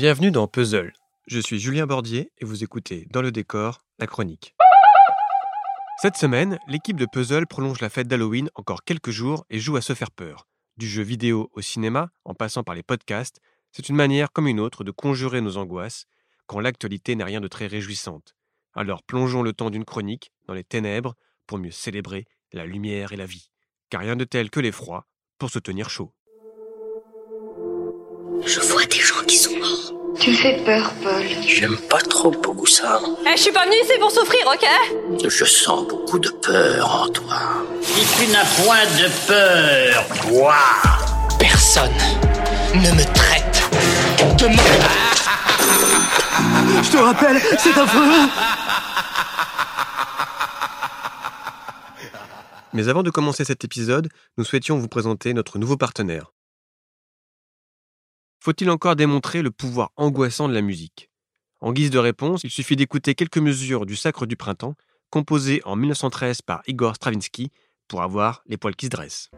Bienvenue dans Puzzle. Je suis Julien Bordier et vous écoutez Dans le décor, la chronique. Cette semaine, l'équipe de Puzzle prolonge la fête d'Halloween encore quelques jours et joue à se faire peur. Du jeu vidéo au cinéma, en passant par les podcasts, c'est une manière comme une autre de conjurer nos angoisses quand l'actualité n'est rien de très réjouissante. Alors plongeons le temps d'une chronique dans les ténèbres pour mieux célébrer la lumière et la vie. Car rien de tel que l'effroi pour se tenir chaud. Je vois des qui sont morts. Tu me fais peur, Paul. J'aime pas trop beaucoup ça. Eh, je suis pas venue ici pour souffrir, ok? Je sens beaucoup de peur en toi. Si tu n'as point de peur, toi Personne ne me traite de mort. Je te rappelle, c'est affreux Mais avant de commencer cet épisode, nous souhaitions vous présenter notre nouveau partenaire. Faut-il encore démontrer le pouvoir angoissant de la musique? En guise de réponse, il suffit d'écouter quelques mesures du Sacre du Printemps, composé en 1913 par Igor Stravinsky, pour avoir les poils qui se dressent.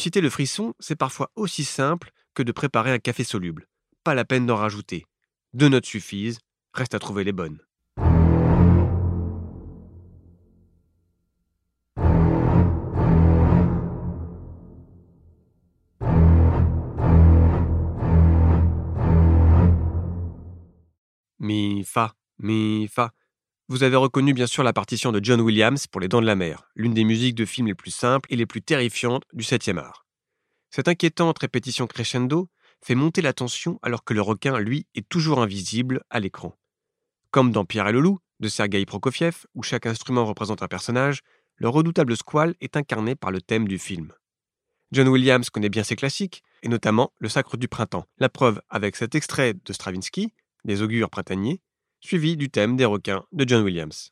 Susciter le frisson, c'est parfois aussi simple que de préparer un café soluble. Pas la peine d'en rajouter. Deux notes suffisent, reste à trouver les bonnes. Mi, fa, mi, fa. Vous avez reconnu bien sûr la partition de John Williams pour Les Dents de la Mer, l'une des musiques de films les plus simples et les plus terrifiantes du 7e art. Cette inquiétante répétition crescendo fait monter la tension alors que le requin, lui, est toujours invisible à l'écran. Comme dans Pierre et le loup, de Sergei Prokofiev, où chaque instrument représente un personnage, le redoutable squale est incarné par le thème du film. John Williams connaît bien ses classiques, et notamment Le Sacre du Printemps, la preuve avec cet extrait de Stravinsky, des augures printaniers, suivi du thème des requins de John Williams.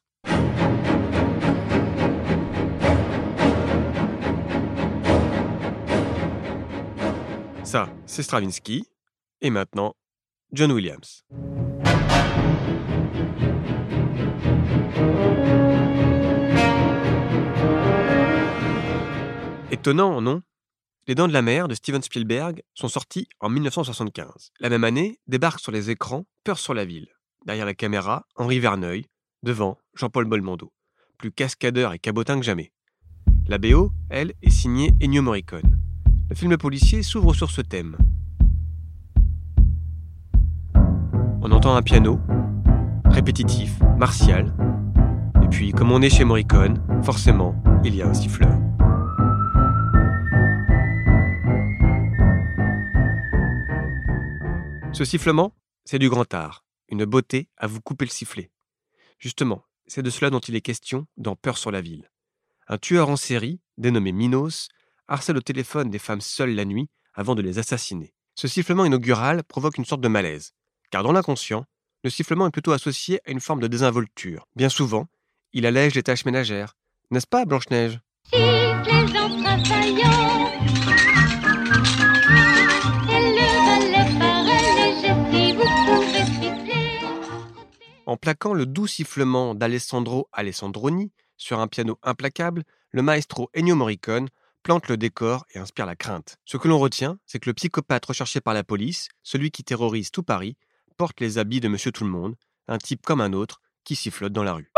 Ça, c'est Stravinsky, et maintenant, John Williams. Étonnant, non? Les Dents de la Mer de Steven Spielberg sont sortis en 1975. La même année, débarque sur les écrans Peur sur la ville. Derrière la caméra, Henri Verneuil. Devant, Jean-Paul Belmondo. Plus cascadeur et cabotin que jamais. La BO, elle, est signée Ennio Morricone. Le film policier s'ouvre sur ce thème. On entend un piano, répétitif, martial. Et puis, comme on est chez Morricone, forcément, il y a un siffleur. Ce sifflement, c'est du grand art, une beauté à vous couper le sifflet. Justement, c'est de cela dont il est question dans Peur sur la ville. Un tueur en série, dénommé Minos, harcèle au téléphone des femmes seules la nuit avant de les assassiner. Ce sifflement inaugural provoque une sorte de malaise, car dans l'inconscient, le sifflement est plutôt associé à une forme de désinvolture. Bien souvent, il allège les tâches ménagères. N'est-ce pas, Blanche-Neige? En plaquant le doux sifflement d'Alessandro Alessandroni sur un piano implacable, le maestro Ennio Morricone plante le décor et inspire la crainte. Ce que l'on retient, c'est que le psychopathe recherché par la police, celui qui terrorise tout Paris, porte les habits de Monsieur Tout-le-Monde, un type comme un autre qui sifflote dans la rue.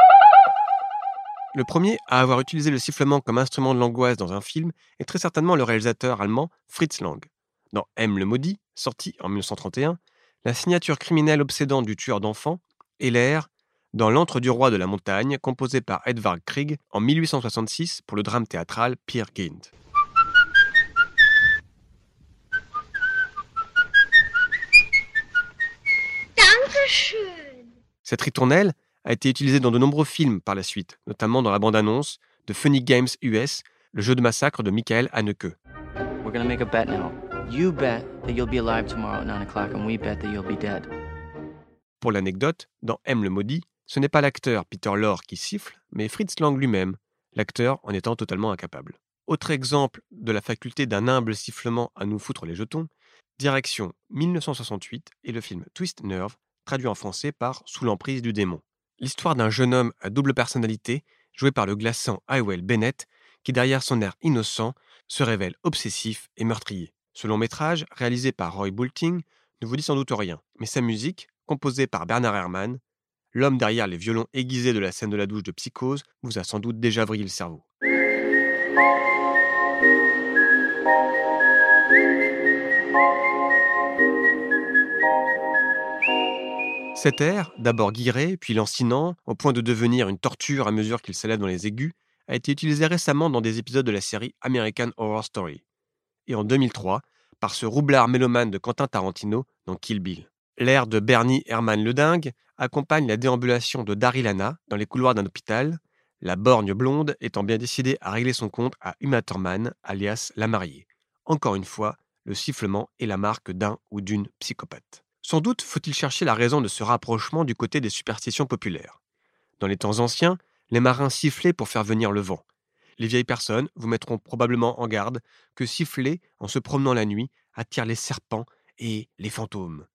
Le premier à avoir utilisé le sifflement comme instrument de l'angoisse dans un film est très certainement le réalisateur allemand Fritz Lang. Dans M le maudit, sorti en 1931, la signature criminelle obsédante du tueur d'enfants l'air dans L'antre du roi de la montagne, composé par Edvard Grieg en 1866 pour le drame théâtral Peer Gynt. Cette ritournelle a été utilisée dans de nombreux films par la suite, notamment dans la bande-annonce de Funny Games US, le jeu de massacre de Michael Haneke. Bet now. You bet that you'll be alive tomorrow at 9 o'clock. Pour l'anecdote, dans M le maudit, ce n'est pas l'acteur Peter Lorre qui siffle, mais Fritz Lang lui-même, l'acteur en étant totalement incapable. Autre exemple de la faculté d'un humble sifflement à nous foutre les jetons, direction 1968 et le film Twist Nerve, traduit en français par Sous l'emprise du démon. L'histoire d'un jeune homme à double personnalité, joué par le glaçant Hywell Bennett, qui derrière son air innocent se révèle obsessif et meurtrier. Ce long métrage, réalisé par Roy Boulting, ne vous dit sans doute rien, mais sa musique, composée par Bernard Herrmann, l'homme derrière les violons aiguisés de la scène de la douche de Psychose, vous a sans doute déjà vrillé le cerveau. Cet air, d'abord guiré, puis lancinant, au point de devenir une torture à mesure qu'il s'élève dans les aigus, a été utilisé récemment dans des épisodes de la série American Horror Story. Et en 2003, par ce roublard mélomane de Quentin Tarantino dans Kill Bill. L'air de Bernie Herman le Dingue accompagne la déambulation de Daryl Hannah dans les couloirs d'un hôpital, la borgne blonde étant bien décidée à régler son compte à Uma Thurman, alias la mariée. Encore une fois, le sifflement est la marque d'un ou d'une psychopathe. Sans doute faut-il chercher la raison de ce rapprochement du côté des superstitions populaires. Dans les temps anciens, les marins sifflaient pour faire venir le vent. Les vieilles personnes vous mettront probablement en garde que siffler en se promenant la nuit attire les serpents et les fantômes.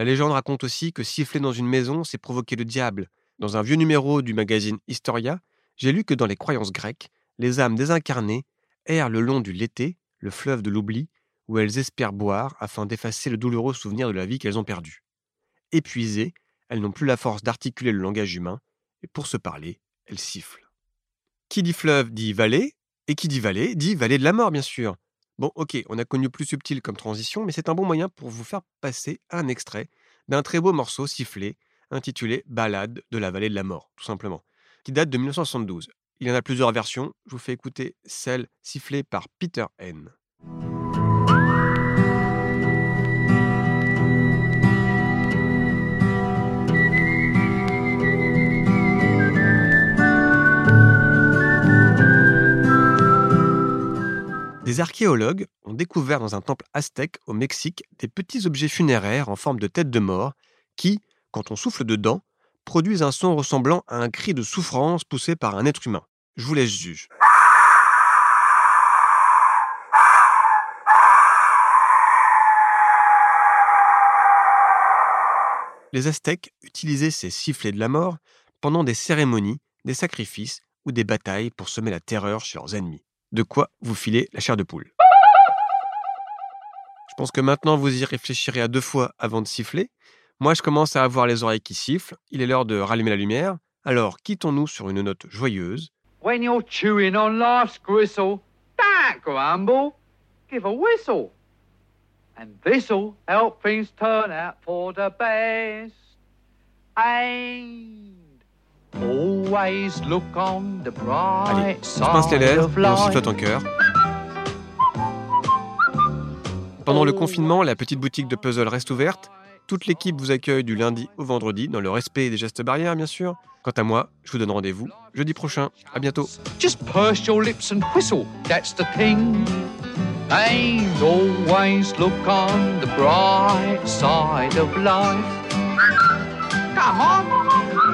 La légende raconte aussi que siffler dans une maison, c'est provoquer le diable. Dans un vieux numéro du magazine Historia, j'ai lu que dans les croyances grecques, les âmes désincarnées errent le long du Lété, le fleuve de l'oubli, où elles espèrent boire afin d'effacer le douloureux souvenir de la vie qu'elles ont perdue. Épuisées, elles n'ont plus la force d'articuler le langage humain, et pour se parler, elles sifflent. Qui dit fleuve dit vallée, et qui dit vallée dit vallée de la mort, bien sûr. Bon, ok, on a connu plus subtil comme transition, mais c'est un bon moyen pour vous faire passer un extrait d'un très beau morceau sifflé intitulé Ballade de la vallée de la mort, tout simplement, qui date de 1972. Il y en a plusieurs versions, je vous fais écouter celle sifflée par Peter N. Des archéologues ont découvert dans un temple aztèque au Mexique des petits objets funéraires en forme de tête de mort qui, quand on souffle dedans, produisent un son ressemblant à un cri de souffrance poussé par un être humain. Je vous laisse juge. Les Aztèques utilisaient ces sifflets de la mort pendant des cérémonies, des sacrifices ou des batailles pour semer la terreur chez leurs ennemis de quoi vous filer la chair de poule. Je pense que maintenant vous y réfléchirez à deux fois avant de siffler. Moi, je commence à avoir les oreilles qui sifflent. Il est l'heure de rallumer la lumière. Alors, quittons-nous sur une note joyeuse. When you're chewing on life's gristle, give a whistle. And help turn for the Allez, pince les lèvres of et on life. sifflote en chœur. Pendant le confinement, la petite boutique de puzzle reste ouverte. Toute l'équipe vous accueille du lundi au vendredi, dans le respect des gestes barrières, bien sûr. Quant à moi, je vous donne rendez-vous jeudi prochain. À bientôt. Just purse your lips and whistle, that's the thing. And always look on the bright side of life. Come on.